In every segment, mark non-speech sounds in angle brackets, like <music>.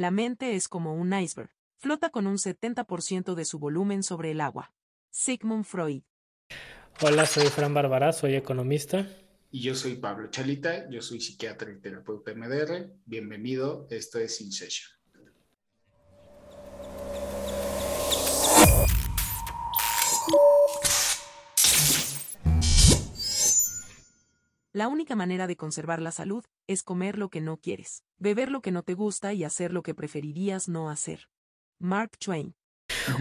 La mente es como un iceberg, flota con un 70% de su volumen sobre el agua. Sigmund Freud. Hola, soy Fran Bárbara, soy economista. Y yo soy Pablo Chalita, yo soy psiquiatra y terapeuta MDR. Bienvenido, esto es In La única manera de conservar la salud es comer lo que no quieres, beber lo que no te gusta y hacer lo que preferirías no hacer. Mark Twain.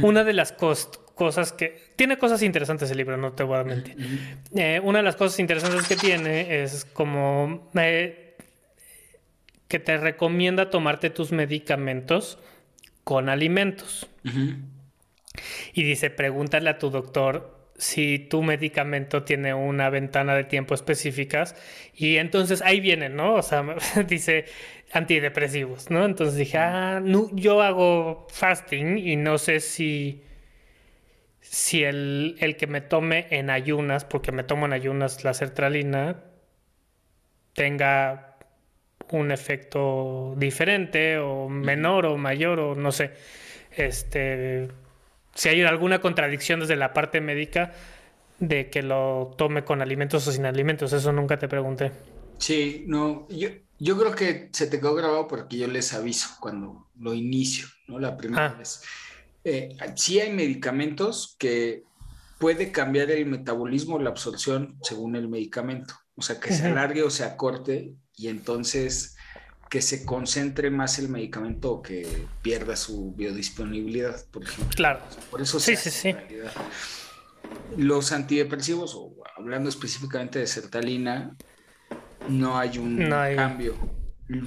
Una de las cosas que... Tiene cosas interesantes el libro, no te voy a mentir. Eh, una de las cosas interesantes que tiene es como... Eh, que te recomienda tomarte tus medicamentos con alimentos. Y dice, pregúntale a tu doctor si tu medicamento tiene una ventana de tiempo específicas y entonces ahí vienen, ¿no? O sea, <laughs> dice antidepresivos, ¿no? Entonces dije, ah, no, yo hago fasting y no sé si, si el, el, que me tome en ayunas, porque me tomo en ayunas la sertralina, tenga un efecto diferente o menor o mayor o no sé. Este, si hay alguna contradicción desde la parte médica de que lo tome con alimentos o sin alimentos. Eso nunca te pregunté. Sí, no, yo, yo creo que se te quedó grabado porque yo les aviso cuando lo inicio, ¿no? La primera ah. vez. Eh, sí hay medicamentos que puede cambiar el metabolismo, la absorción según el medicamento. O sea, que se alargue o se acorte y entonces que se concentre más el medicamento o que pierda su biodisponibilidad, por ejemplo. Claro. Por eso sí, sí, sí. Los antidepresivos, o hablando específicamente de sertalina, no hay un cambio.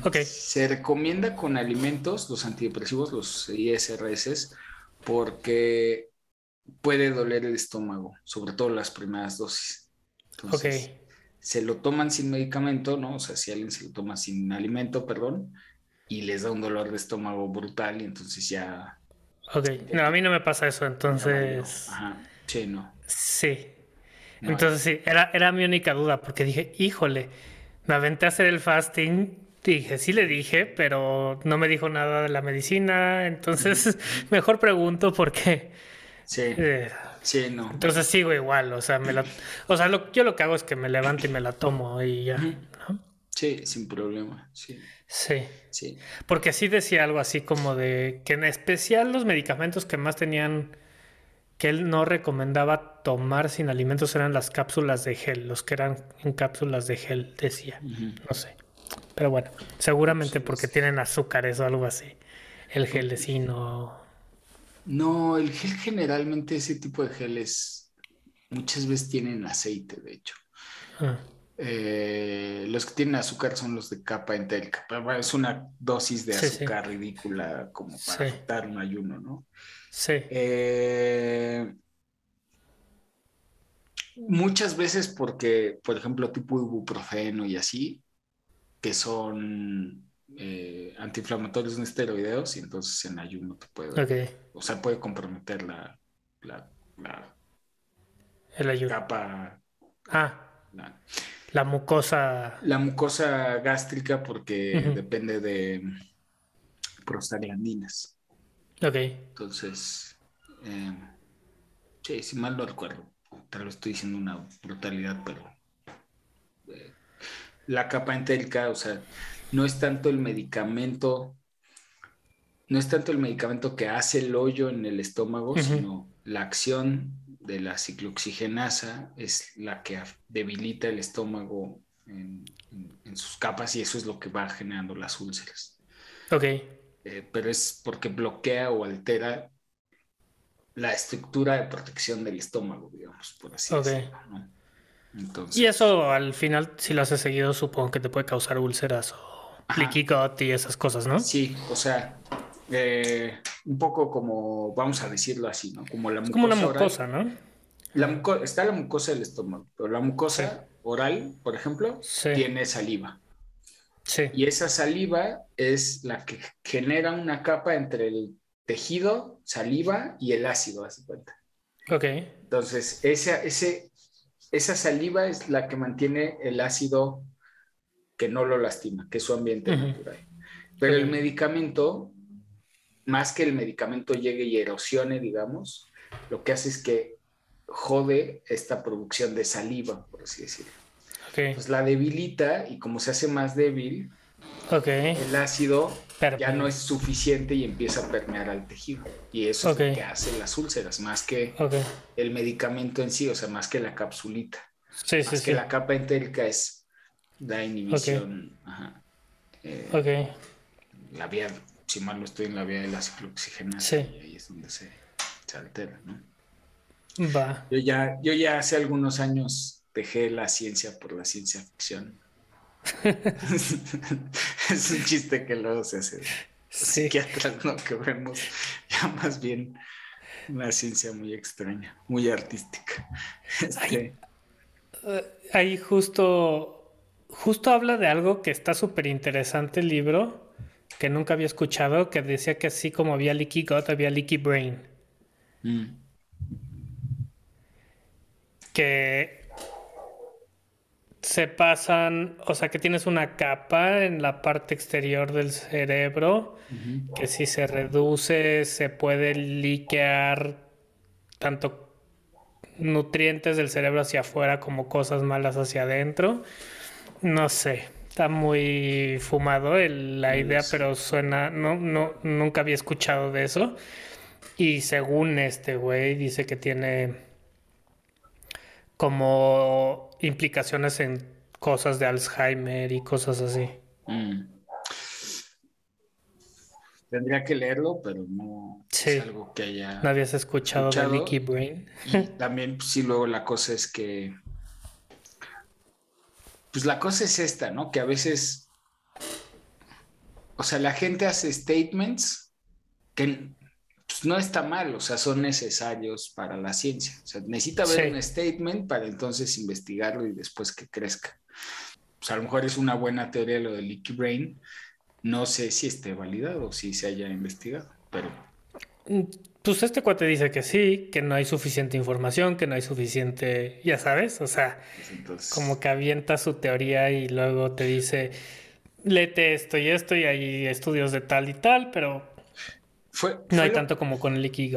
Okay. Se recomienda con alimentos los antidepresivos, los ISRS, porque puede doler el estómago, sobre todo las primeras dosis. Entonces, se lo toman sin medicamento, ¿no? O sea, si alguien se lo toma sin alimento, perdón, y les da un dolor de estómago brutal y entonces ya... Ok, no, a mí no me pasa eso, entonces... Ajá, sí, no. Sí. entonces sí, era, era mi única duda, porque dije, híjole, me aventé a hacer el fasting, dije, sí le dije, pero no me dijo nada de la medicina, entonces <laughs> mejor pregunto porque... Sí. Eh, Sí, no. Entonces sigo igual, o sea, me la, o sea lo, yo lo que hago es que me levanto y me la tomo y ya. Sí, sin problema, sí. Sí. Sí. Porque así decía algo así como de que en especial los medicamentos que más tenían que él no recomendaba tomar sin alimentos eran las cápsulas de gel, los que eran en cápsulas de gel, decía. No sé. Pero bueno, seguramente porque tienen azúcares o algo así. El gelecino no, el gel generalmente, ese tipo de geles, muchas veces tienen aceite, de hecho. Ah. Eh, los que tienen azúcar son los de capa entérica. Es una dosis de azúcar ridícula como para dar un ayuno, ¿no? Sí. Eh, muchas veces porque, por ejemplo, tipo ibuprofeno y así, que son eh, antiinflamatorios no esteroideos y entonces en ayuno te puede, o sea, puede comprometer la, la, El capa. Ah. La, mucosa. La mucosa gástrica porque depende de prostaglandinas. Ok. Entonces, eh, sí, si mal no recuerdo, tal vez estoy diciendo una brutalidad, pero eh, la capa entérica, o sea, no es tanto el medicamento, no es tanto el medicamento que hace el hoyo en el estómago, sino la acción de la ciclooxigenasa es la que debilita el estómago en, sus capas y eso es lo que va generando las úlceras. Ok. Eh, pero es porque bloquea o altera la estructura de protección del estómago, digamos, por así decirlo. y eso al final, si lo haces seguido, supongo que te puede causar úlceras o Leaky y esas cosas, ¿no? Sí, o sea, eh, un poco como, vamos a decirlo así, ¿no? Como la mucosa. como una mucosa, ¿no? La está la mucosa del estómago, pero la mucosa oral, por ejemplo, tiene saliva. Sí. Y esa saliva es la que genera una capa entre el tejido, saliva y el ácido, ¿hace cuenta? Ok. Entonces, esa, ese, esa saliva es la que mantiene el ácido que no lo lastima, que es su ambiente natural. Pero el medicamento más que el medicamento llegue y erosione, digamos, lo que hace es que jode esta producción de saliva, por así decirlo. Pues la debilita y como se hace más débil, el ácido ya no es suficiente y empieza a permear al tejido. Y eso es lo que hace las úlceras, más que el medicamento en sí, o sea, más que la capsulita. Sí, más que la capa entérica es la inhibición. Eh, la vía, si mal no estoy en la vía de la ciclooxigenasa, y ahí es donde se, se altera, ¿no? Va. Yo ya, yo ya hace algunos años dejé la ciencia por la ciencia ficción. <laughs> es un chiste que luego se hace. Sí. Psiquiatras, ¿no? Que vemos ya más bien una ciencia muy extraña, muy artística. Este... Ahí, justo, justo habla de algo que está súper interesante el libro, que nunca había escuchado, que decía que así como había leaky gut, había leaky brain. Mm. Que se pasan, o sea que tienes una capa en la parte exterior del cerebro que si se reduce se puede liquear tanto nutrientes del cerebro hacia afuera como cosas malas hacia adentro. No sé, está muy fumado la idea, pero suena, no, no, nunca había escuchado de eso. Y según este güey dice que tiene como implicaciones en cosas de Alzheimer y cosas así. Mm. Tendría que leerlo, pero no es algo que haya. ¿No habías escuchado, de Leaky Brain? Y también, pues, sí, luego la cosa es que. Pues la cosa es esta, ¿no? Que a veces. O sea, la gente hace statements que pues, no está mal, o sea, son necesarios para la ciencia. O sea, necesita ver un statement para entonces investigarlo y después que crezca. Pues a lo mejor es una buena teoría lo del leaky brain. No sé si esté validado o si se haya investigado, pero... Pues este cuate dice que sí, que no hay suficiente información, que no hay suficiente, ya sabes, o sea, como que avienta su teoría y luego te dice, léete esto y esto y hay estudios de tal y tal, pero no hay tanto como con el Leaky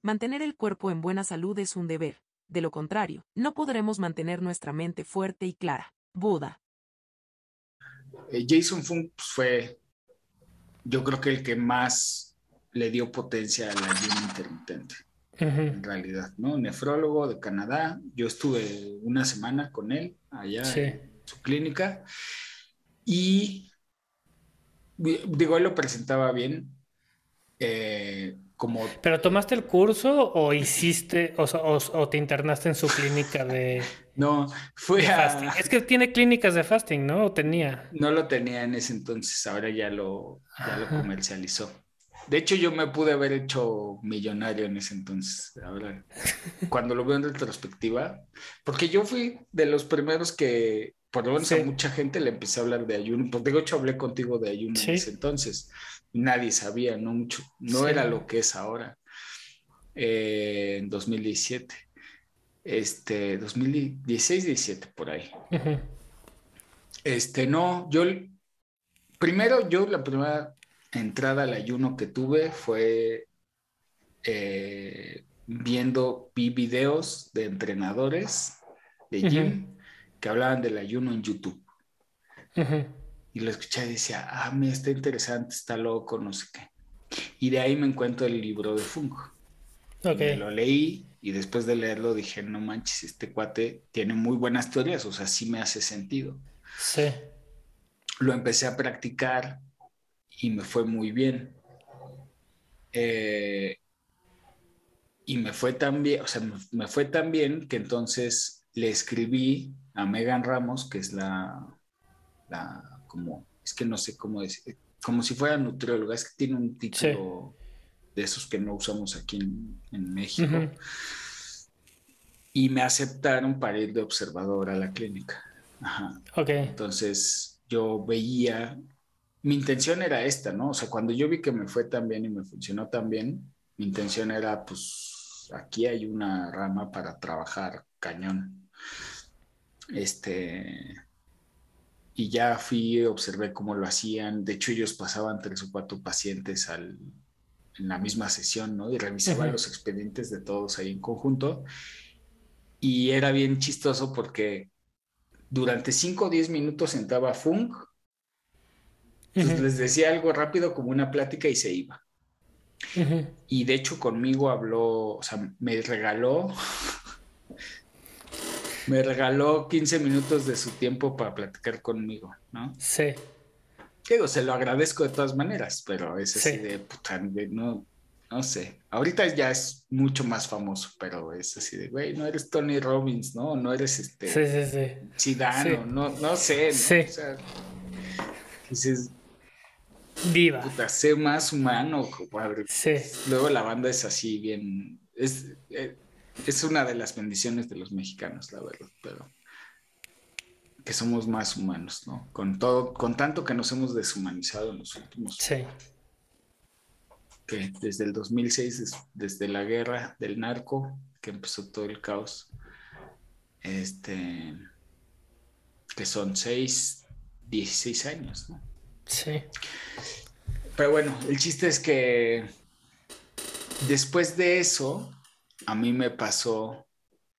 Mantener el cuerpo en buena salud es un deber. De lo contrario, no podremos mantener nuestra mente fuerte y clara. Buda. Eh, Jason Funk pues, fue, yo creo que el que más le dio potencia al ayuno intermitente. En realidad, ¿no? Nefrólogo de Canadá. Yo estuve una semana con él allá en su clínica. Y digo, él lo presentaba bien. Eh, como... ¿Pero tomaste el curso o hiciste o, te internaste en su clínica de... <laughs> No, fue a... Es que tiene clínicas de fasting, ¿no? ¿O tenía? No lo tenía en ese entonces, ahora ya lo, ya lo comercializó. De hecho, yo me pude haber hecho millonario en ese entonces. Ahora, <laughs> cuando lo veo en retrospectiva, porque yo fui de los primeros que por lo menos a mucha gente le empecé a hablar de ayuno. Pues de hecho hablé contigo de ayuno en ese entonces. Nadie sabía, no mucho, no era lo que es ahora. Eh, en 2017. Este, 2016, 17, por ahí. Este, no, yo, primero, yo la primera entrada al ayuno que tuve fue eh, viendo, vi videos de entrenadores de gym que hablaban del ayuno en YouTube. Y lo escuché y decía, ah, me está interesante, está loco, no sé qué. Y de ahí me encuentro el libro de Funko. lo leí y después de leerlo dije, no manches, este cuate tiene muy buenas teorías, o sea, sí me hace sentido. Sí. Lo empecé a practicar y me fue muy bien. Eh, y me fue tan bien, o sea, me fue tan bien que entonces le escribí a Megan Ramos, que es la, la, como, es que no sé cómo decir, como si fuera nutrióloga, es que tiene un título de esos que no usamos aquí en, México. Y me aceptaron para ir de observador a la clínica. Ajá. Ok. Entonces yo veía, mi intención era esta, ¿no? O sea, cuando yo vi que me fue tan bien y me funcionó tan bien, mi intención era, pues, aquí hay una rama para trabajar cañón. Este. y ya fui, observé cómo lo hacían. De hecho, ellos pasaban tres o cuatro pacientes al, en la misma sesión, ¿no? Y revisaban los expedientes de todos ahí en conjunto. Y era bien chistoso porque durante 5 o 10 minutos sentaba Funk, entonces les decía algo rápido como una plática y se iba. Y de hecho conmigo habló, o sea, me regaló, me regaló 15 minutos de su tiempo para platicar conmigo, ¿no? Sí. Digo, se lo agradezco de todas maneras, pero es así de puta, no, no sé. Ahorita ya es mucho más famoso, pero es así de, güey, no eres Tony Robbins, ¿no? No eres este. Sí, sí, sí. Zidane, no, no sé. Sí. O sea, dices. Viva. Puta, sé más humano, compadre. Sí. Luego la banda es así, bien. Es, eh, es una de las bendiciones de los mexicanos, la verdad, pero que somos más humanos, ¿no? Con todo, con tanto que nos hemos deshumanizado en los últimos. Sí. Que desde el 2006, desde la guerra del narco, que empezó todo el caos, este, que son seis, 16 años, ¿no? Sí. Pero bueno, el chiste es que después de eso, a mí me pasó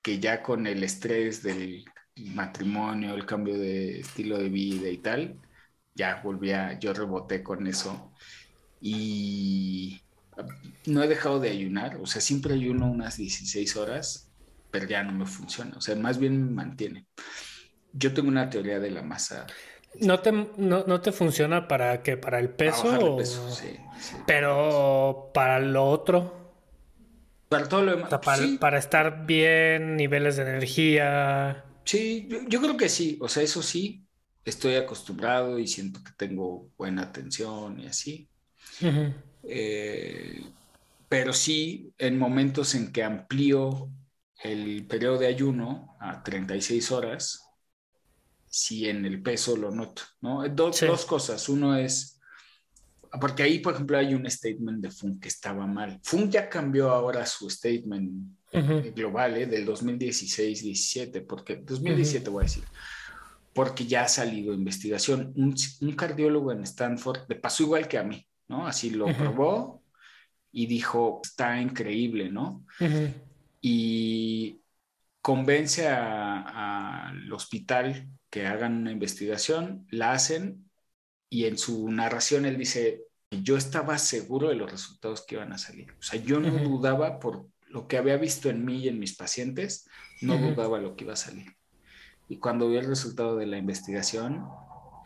que ya con el estrés del matrimonio, el cambio de estilo de vida y tal, ya volví a, yo reboté con eso y no he dejado de ayunar, o sea, siempre ayuno unas 16 horas, pero ya no me funciona, o sea, más bien me mantiene. Yo tengo una teoría de la masa. ¿No te, no, te funciona para qué? ¿Para el peso? sí, Pero para lo otro. Para todo lo demás. para, estar bien, niveles de energía. Sí, yo, creo que sí, o sea, eso sí, estoy acostumbrado y siento que tengo buena atención y así. Eh, pero sí, en momentos en que amplío el periodo de ayuno a 36 horas, sí en el peso lo noto, ¿no? Dos, dos cosas. Uno es, porque ahí, por ejemplo, hay un statement de Funk que estaba mal. Funk ya cambió ahora su statement global ¿eh? del 2016-17, porque 2017 voy a decir, porque ya ha salido investigación. Un, cardiólogo en Stanford le pasó igual que a mí, ¿no? Así lo probó y dijo, está increíble, ¿no? Y convence al hospital que hagan una investigación, la hacen y en su narración él dice, yo estaba seguro de los resultados que iban a salir. O sea, yo no dudaba por lo que había visto en mí y en mis pacientes, no dudaba lo que iba a salir. Y cuando vi el resultado de la investigación,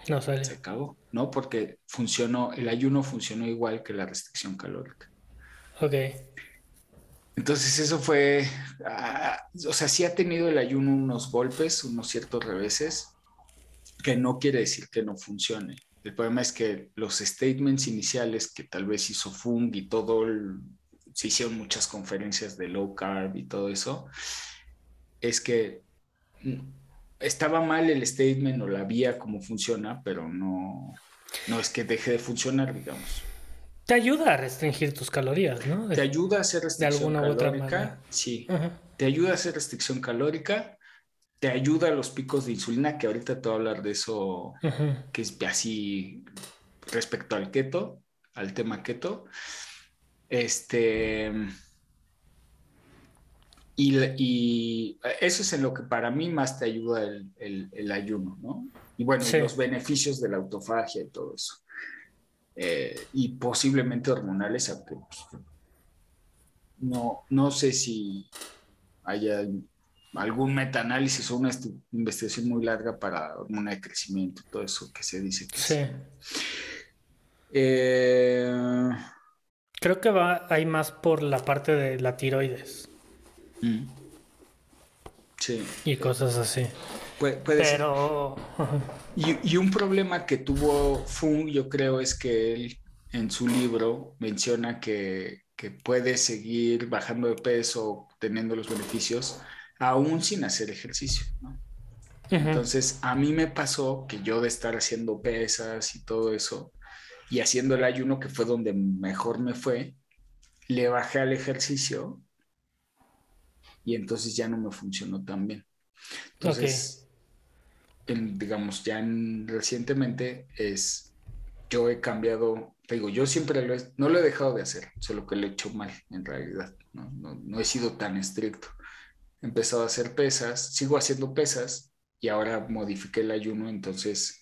no se acabó, ¿no? Porque funcionó, el ayuno funcionó igual que la restricción calórica. Ok. Entonces eso fue, ah, o sea, sí ha tenido el ayuno unos golpes, unos ciertos reveses, que no quiere decir que no funcione. El problema es que los statements iniciales que tal vez hizo Fung y todo se hicieron muchas conferencias de low carb y todo eso, es que estaba mal el statement o la vía como funciona, pero no, no es que deje de funcionar, digamos. Te ayuda a restringir tus calorías, ¿no? Te ayuda a hacer restricción calórica. Sí. Te ayuda a hacer restricción calórica. Te ayuda a los picos de insulina, que ahorita te voy a hablar de eso, que es así respecto al keto, al tema keto. Este. Y, eso es en lo que para mí más te ayuda el, ayuno, ¿no? Y bueno, los beneficios de la autofagia y todo eso. Eh, y posiblemente hormonales, aunque pues, no, no sé si haya algún metaanálisis o una investigación muy larga para hormona de crecimiento, todo eso que se dice que sí. Eh, Creo que va hay más por la parte de la tiroides. Mm. Sí. Y cosas así. puede Pero. Y, un problema que tuvo Fung, yo creo, es que él en su libro menciona que, puede seguir bajando de peso, teniendo los beneficios, aún sin hacer ejercicio. Entonces, a mí me pasó que yo de estar haciendo pesas y todo eso, y haciendo el ayuno, que fue donde mejor me fue, le bajé al ejercicio y entonces ya no me funcionó tan bien. Entonces, digamos, ya recientemente es, yo he cambiado, te digo, yo siempre lo no lo he dejado de hacer, solo que lo he hecho mal en realidad, no, no he sido tan estricto. He empezado a hacer pesas, sigo haciendo pesas y ahora modifiqué el ayuno, entonces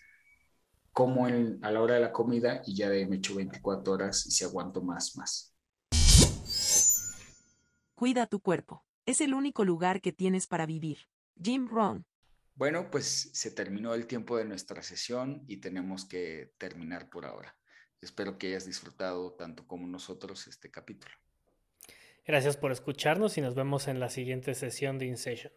como a la hora de la comida y ya de me echo 24 horas y si aguanto más, más. Cuida tu cuerpo. Es el único lugar que tienes para vivir. Jim Rohn. Bueno, pues se terminó el tiempo de nuestra sesión y tenemos que terminar por ahora. Espero que hayas disfrutado tanto como nosotros este capítulo. Gracias por escucharnos y nos vemos en la siguiente sesión de InSession.